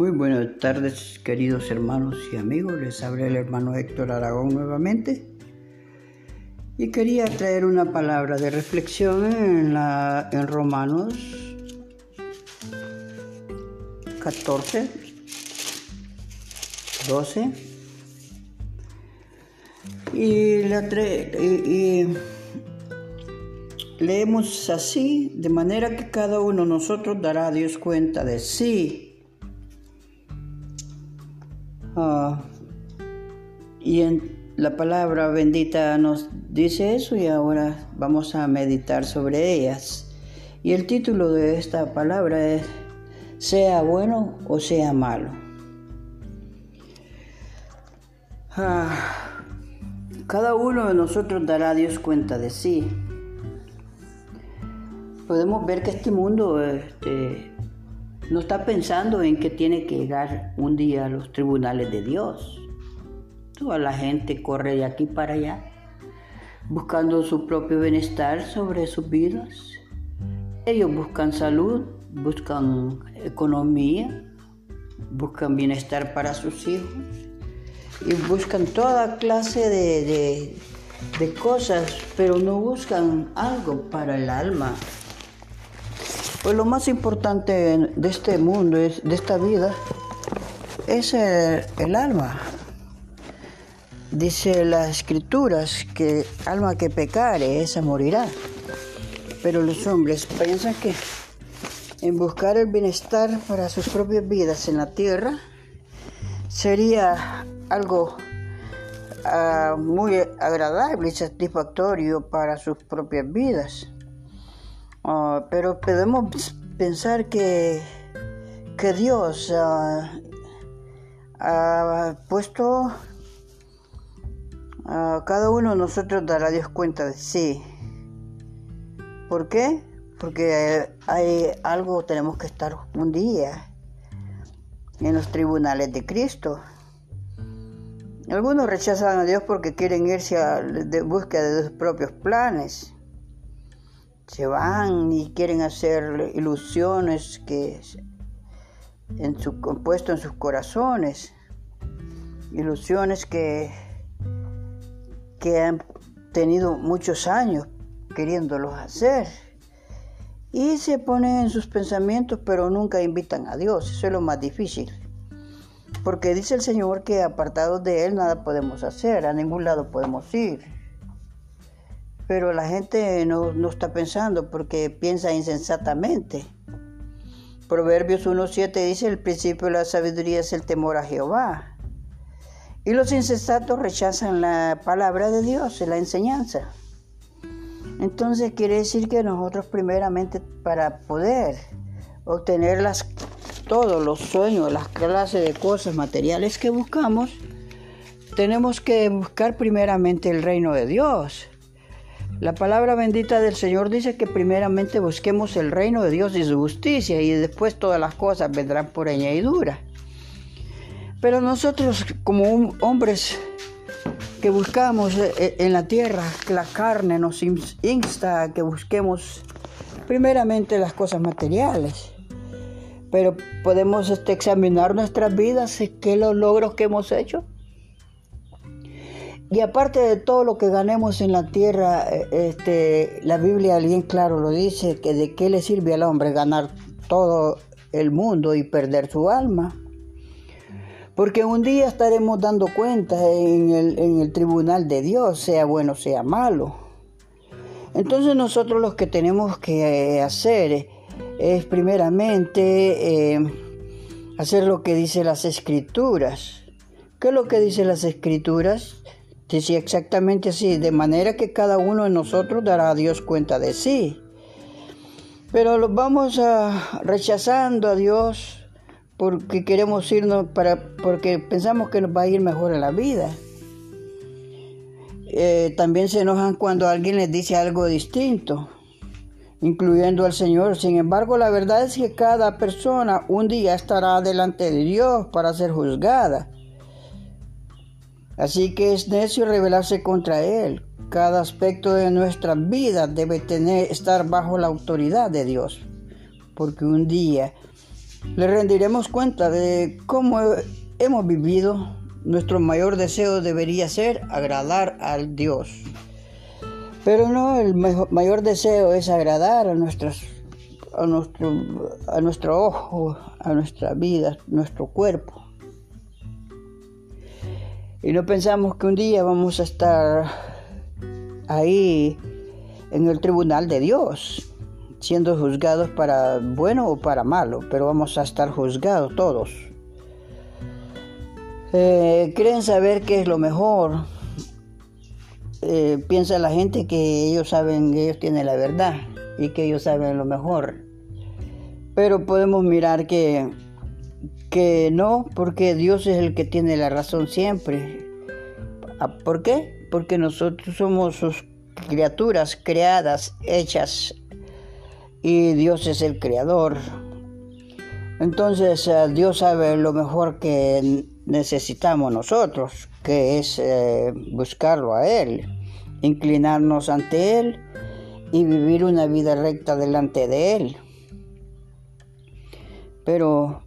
Muy buenas tardes, queridos hermanos y amigos. Les habla el hermano Héctor Aragón nuevamente. Y quería traer una palabra de reflexión en, la, en Romanos 14, 12. Y, y leemos así, de manera que cada uno de nosotros dará a Dios cuenta de sí Ah, y en la palabra bendita nos dice eso y ahora vamos a meditar sobre ellas. Y el título de esta palabra es sea bueno o sea malo. Ah, cada uno de nosotros dará a Dios cuenta de sí. Podemos ver que este mundo este, no está pensando en que tiene que llegar un día a los tribunales de Dios. Toda la gente corre de aquí para allá, buscando su propio bienestar sobre sus vidas. Ellos buscan salud, buscan economía, buscan bienestar para sus hijos y buscan toda clase de, de cosas, pero no buscan algo para el alma, pues lo más importante de este mundo, de esta vida, es el, alma. Dice las escrituras que alma que pecare, esa morirá. Pero los hombres piensan que en buscar el bienestar para sus propias vidas en la tierra sería algo ah, muy agradable y satisfactorio para sus propias vidas. Ah, pero podemos pensar que, que Dios ah, ha puesto a cada uno de nosotros dará Dios cuenta de sí. ¿Por qué? Porque hay algo, tenemos que estar un día en los tribunales de Cristo. Algunos rechazan a Dios porque quieren irse a de búsqueda de sus propios planes se van y quieren hacer ilusiones que en su compuesto en sus corazones, ilusiones que, que han tenido muchos años queriéndolos hacer. Y se ponen en sus pensamientos, pero nunca invitan a Dios. Eso es lo más difícil. Porque dice el Señor que apartados de Él nada podemos hacer, a ningún lado podemos ir pero la gente no, está pensando porque piensa insensatamente. Proverbios 1.7 dice, el principio de la sabiduría es el temor a Jehová. Y los insensatos rechazan la palabra de Dios, la enseñanza. Entonces quiere decir que nosotros primeramente para poder obtener las, todos los sueños, las clases de cosas materiales que buscamos, tenemos que buscar primeramente el reino de Dios. La palabra bendita del Señor dice que primeramente busquemos el reino de Dios y su justicia y después todas las cosas vendrán por añadidura. Pero nosotros como hombres que buscamos eh, eh, en la tierra, la carne nos insta a que busquemos primeramente las cosas materiales. Pero podemos este, examinar nuestras vidas, qué los logros que hemos hecho, y aparte de todo lo que ganemos en la tierra, eh, este, la Biblia bien claro lo dice, que de qué le sirve al hombre ganar todo el mundo y perder su alma. Porque un día estaremos dando cuenta en el, tribunal de Dios, sea bueno, sea malo. Entonces nosotros lo que tenemos que eh, hacer es primeramente eh, hacer lo que dice las escrituras. ¿Qué es lo que dice las escrituras? Decía exactamente así, de manera que cada uno de nosotros dará a Dios cuenta de sí. Pero lo vamos rechazando a Dios porque queremos irnos para, porque pensamos que nos va a ir mejor en la vida. Eh, también se enojan cuando alguien les dice algo distinto, incluyendo al Señor. Sin embargo, la verdad es que cada persona un día estará delante de Dios para ser juzgada. Así que es necio rebelarse contra Él. Cada aspecto de nuestra vida debe tener, estar bajo la autoridad de Dios. Porque un día le rendiremos cuenta de cómo hemos vivido. Nuestro mayor deseo debería ser agradar al Dios. Pero no, el mayor deseo es agradar a, nuestros, a, nuestro, a nuestro ojo, a nuestra vida, nuestro cuerpo. Y no pensamos que un día vamos a estar ahí en el tribunal de Dios, siendo juzgados para bueno o para malo, pero vamos a estar juzgados todos. Eh, creen saber qué es lo mejor. Eh, piensa la gente que ellos saben que ellos tienen la verdad y que ellos saben lo mejor. Pero podemos mirar que, que no, porque Dios es el que tiene la razón siempre. Ah, ¿Por qué? Porque nosotros somos sus criaturas creadas, hechas, y Dios es el creador. Entonces eh, Dios sabe lo mejor que necesitamos nosotros, que es eh, buscarlo a Él, inclinarnos ante Él y vivir una vida recta delante de Él. Pero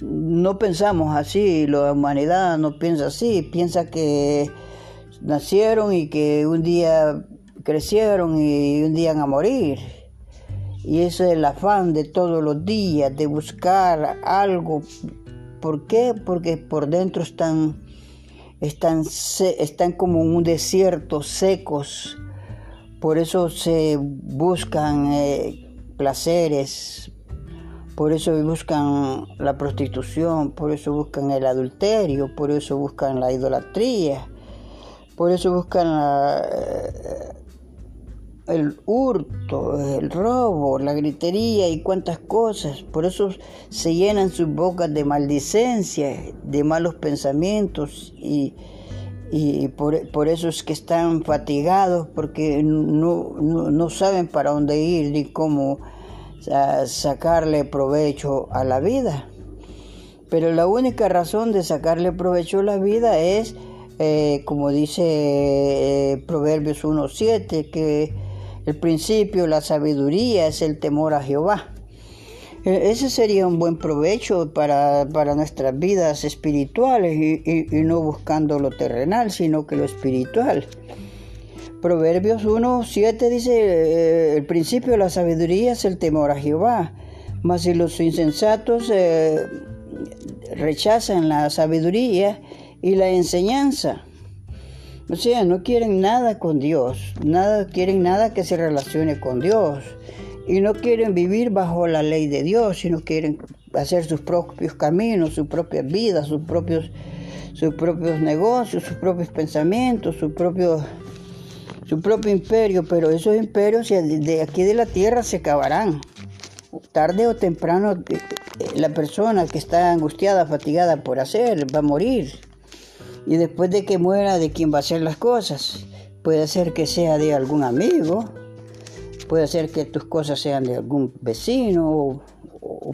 no pensamos así, la humanidad no piensa así, piensa que nacieron y que un día crecieron y un día van a morir. Y ese es el afán de todos los días, de buscar algo. ¿Por qué? Porque por dentro están, están, están como en un desierto, secos. Por eso se buscan eh, placeres, por eso buscan la prostitución, por eso buscan el adulterio, por eso buscan la idolatría, por eso buscan la, el hurto, el robo, la gritería y cuantas cosas. Por eso se llenan sus bocas de maldicencia, de malos pensamientos y, por, eso es que están fatigados porque no, saben para dónde ir ni cómo sacarle provecho a la vida. Pero la única razón de sacarle provecho a la vida es, eh, como dice eh, Proverbios 1.7, que el principio, la sabiduría es el temor a Jehová. E, ese sería un buen provecho para, nuestras vidas espirituales y, no buscando lo terrenal, sino que lo espiritual. Proverbios 1, 7 dice, eh, el principio de la sabiduría es el temor a Jehová, mas si los insensatos eh, rechazan la sabiduría y la enseñanza, o sea, no quieren nada con Dios, nada quieren nada que se relacione con Dios y no quieren vivir bajo la ley de Dios, sino quieren hacer sus propios caminos, sus propias vidas, sus propios sus propios negocios, sus propios pensamientos, su propio su propio imperio, pero esos imperios de aquí de la tierra se acabarán. Tarde o temprano eh, la persona que está angustiada, fatigada por hacer, va a morir y después de que muera, ¿de quién va a hacer las cosas? Puede ser que sea de algún amigo, puede ser que tus cosas sean de algún vecino, o,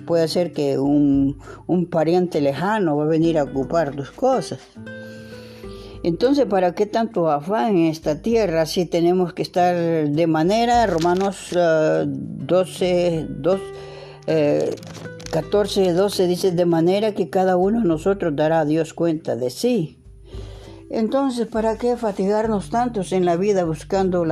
puede ser que un, un pariente lejano va a venir a ocupar tus cosas. Entonces, ¿para qué tanto afán en esta tierra si tenemos que estar de manera, Romanos 12, 2, 14, 12 dice, de manera que cada uno de nosotros dará a Dios cuenta de sí. Entonces, ¿para qué fatigarnos tantos en la vida buscando,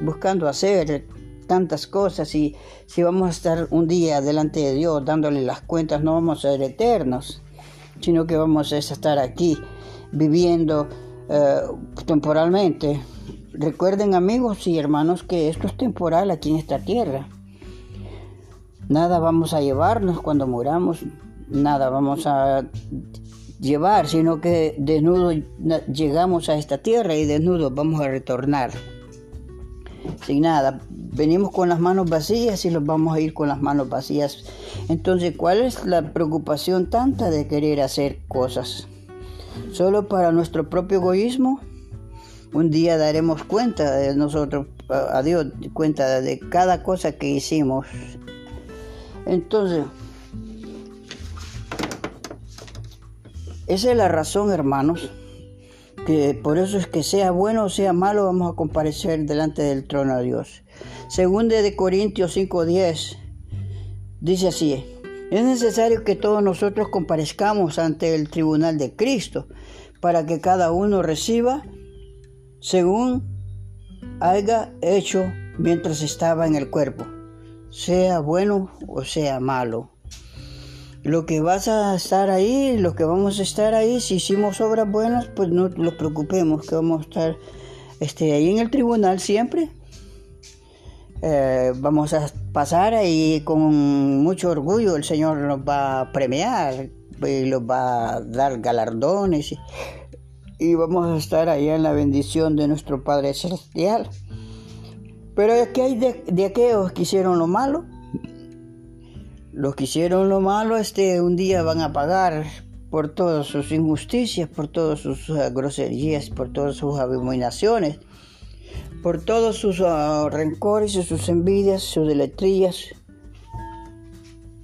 buscando hacer tantas cosas y si vamos a estar un día delante de Dios dándole las cuentas, no vamos a ser eternos, sino que vamos a estar aquí viviendo eh, temporalmente. Recuerden amigos y hermanos que esto es temporal aquí en esta tierra. Nada vamos a llevarnos cuando muramos, nada vamos a llevar, sino que desnudo llegamos a esta tierra y desnudos vamos a retornar. Sin nada, venimos con las manos vacías y los vamos a ir con las manos vacías. Entonces, ¿cuál es la preocupación tanta de querer hacer cosas? ¿Solo para nuestro propio egoísmo? Un día daremos cuenta de nosotros, a Dios, cuenta de cada cosa que hicimos. Entonces, Esa es la razón, hermanos, que por eso es que sea bueno o sea malo, vamos a comparecer delante del trono de Dios. Según de Corintios 5:10, dice así, Es necesario que todos nosotros comparezcamos ante el tribunal de Cristo para que cada uno reciba según haya hecho mientras estaba en el cuerpo, sea bueno o sea malo. Lo que vas a estar ahí, lo que vamos a estar ahí, si hicimos obras buenas, pues no nos preocupemos que vamos a estar este, ahí en el tribunal siempre. Eh, vamos a pasar ahí con mucho orgullo, el Señor nos va a premiar y nos va a dar galardones y, vamos a estar ahí en la bendición de nuestro Padre Celestial. Pero ¿qué hay de, de aquellos que hicieron lo malo? Los que hicieron lo malo este un día van a pagar por todas sus injusticias, por todas sus uh, groserías, por todas sus abominaciones, por todos sus uh, rencores y sus envidias, sus deletrías,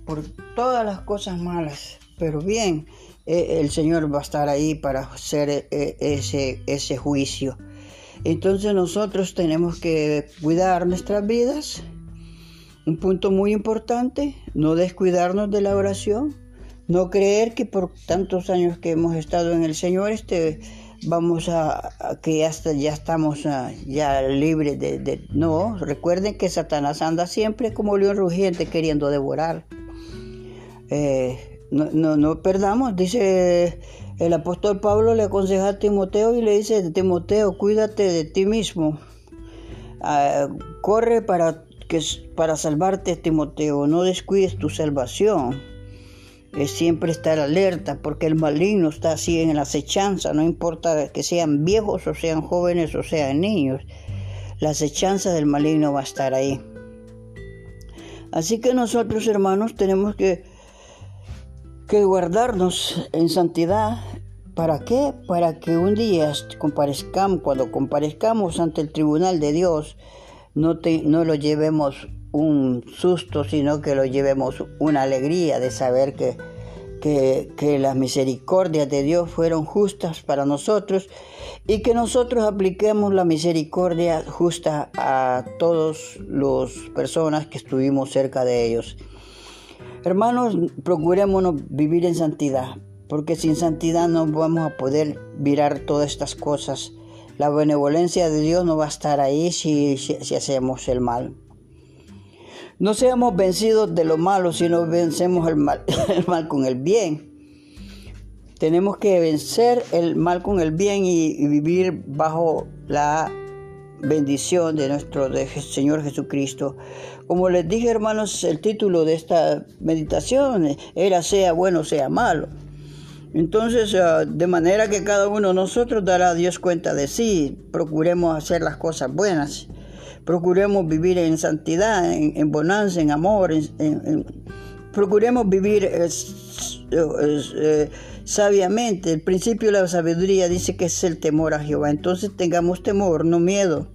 por todas las cosas malas. Pero bien, eh, el Señor va a estar ahí para hacer eh, ese, ese juicio. Entonces nosotros tenemos que cuidar nuestras vidas un punto muy importante, no descuidarnos de la oración, no creer que por tantos años que hemos estado en el Señor, este, vamos a, que hasta ya estamos ah, ya libres de, No, recuerden que Satanás anda siempre como león rugiente queriendo devorar. Eh, no, no, no, perdamos, dice el apóstol Pablo, le aconseja a Timoteo y le dice, Timoteo, cuídate de ti mismo, ah, corre para que para salvarte, Timoteo, no descuides tu salvación. Siempre estar alerta porque el maligno está así en la acechanza, no importa que sean viejos o sean jóvenes o sean niños. La acechanza del maligno va a estar ahí. Así que nosotros, hermanos, tenemos que, que guardarnos en santidad. ¿Para qué? Para que un día comparezcamos, cuando comparezcamos ante el tribunal de Dios, no, no lo llevemos un susto, sino que lo llevemos una alegría de saber que, que, las misericordias de Dios fueron justas para nosotros y que nosotros apliquemos la misericordia justa a todas las personas que estuvimos cerca de ellos. Hermanos, procurémonos vivir en santidad, porque sin santidad no vamos a poder mirar todas estas cosas la benevolencia de Dios no va a estar ahí si, si, hacemos el mal. No seamos vencidos de lo malo, sino vencemos el mal, con el bien. Tenemos que vencer el mal con el bien y, vivir bajo la bendición de nuestro Señor Jesucristo. Como les dije, hermanos, el título de esta meditación era sea bueno, sea malo. Entonces, ah, de manera que cada uno de nosotros dará a Dios cuenta de sí, procuremos hacer las cosas buenas, procuremos vivir en santidad, en, bonanza, en amor, procuremos vivir eh, sabiamente. El principio de la sabiduría dice que es el temor a Jehová. Entonces tengamos temor, no miedo.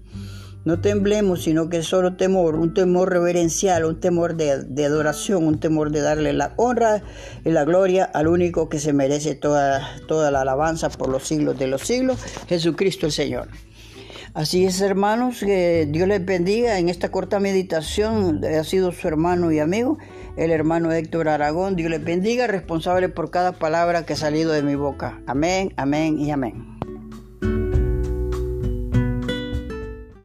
No temblemos, sino que solo temor, un temor reverencial, un temor de, adoración, un temor de darle la honra y la gloria al único que se merece toda, toda la alabanza por los siglos de los siglos, Jesucristo el Señor. Así es, hermanos, que Dios les bendiga. En esta corta meditación ha sido su hermano y amigo, el hermano Héctor Aragón. Dios les bendiga, responsable por cada palabra que ha salido de mi boca. Amén, amén y amén.